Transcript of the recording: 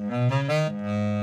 Mm-hmm.